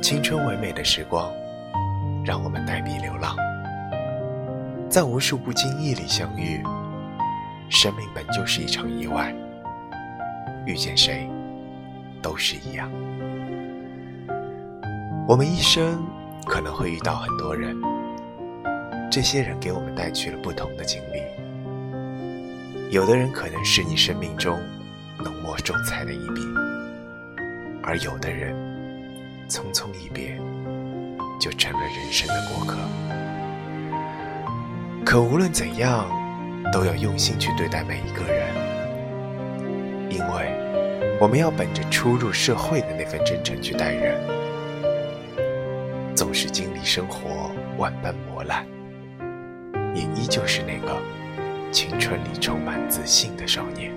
青春唯美的时光，让我们带笔流浪，在无数不经意里相遇。生命本就是一场意外，遇见谁都是一样。我们一生可能会遇到很多人，这些人给我们带去了不同的经历。有的人可能是你生命中浓墨重彩的一笔，而有的人匆匆一别，就成了人生的过客。可无论怎样，都要用心去对待每一个人，因为我们要本着初入社会的那份真诚去待人。纵使经历生活万般磨难，也依旧是那个。青春里充满自信的少年。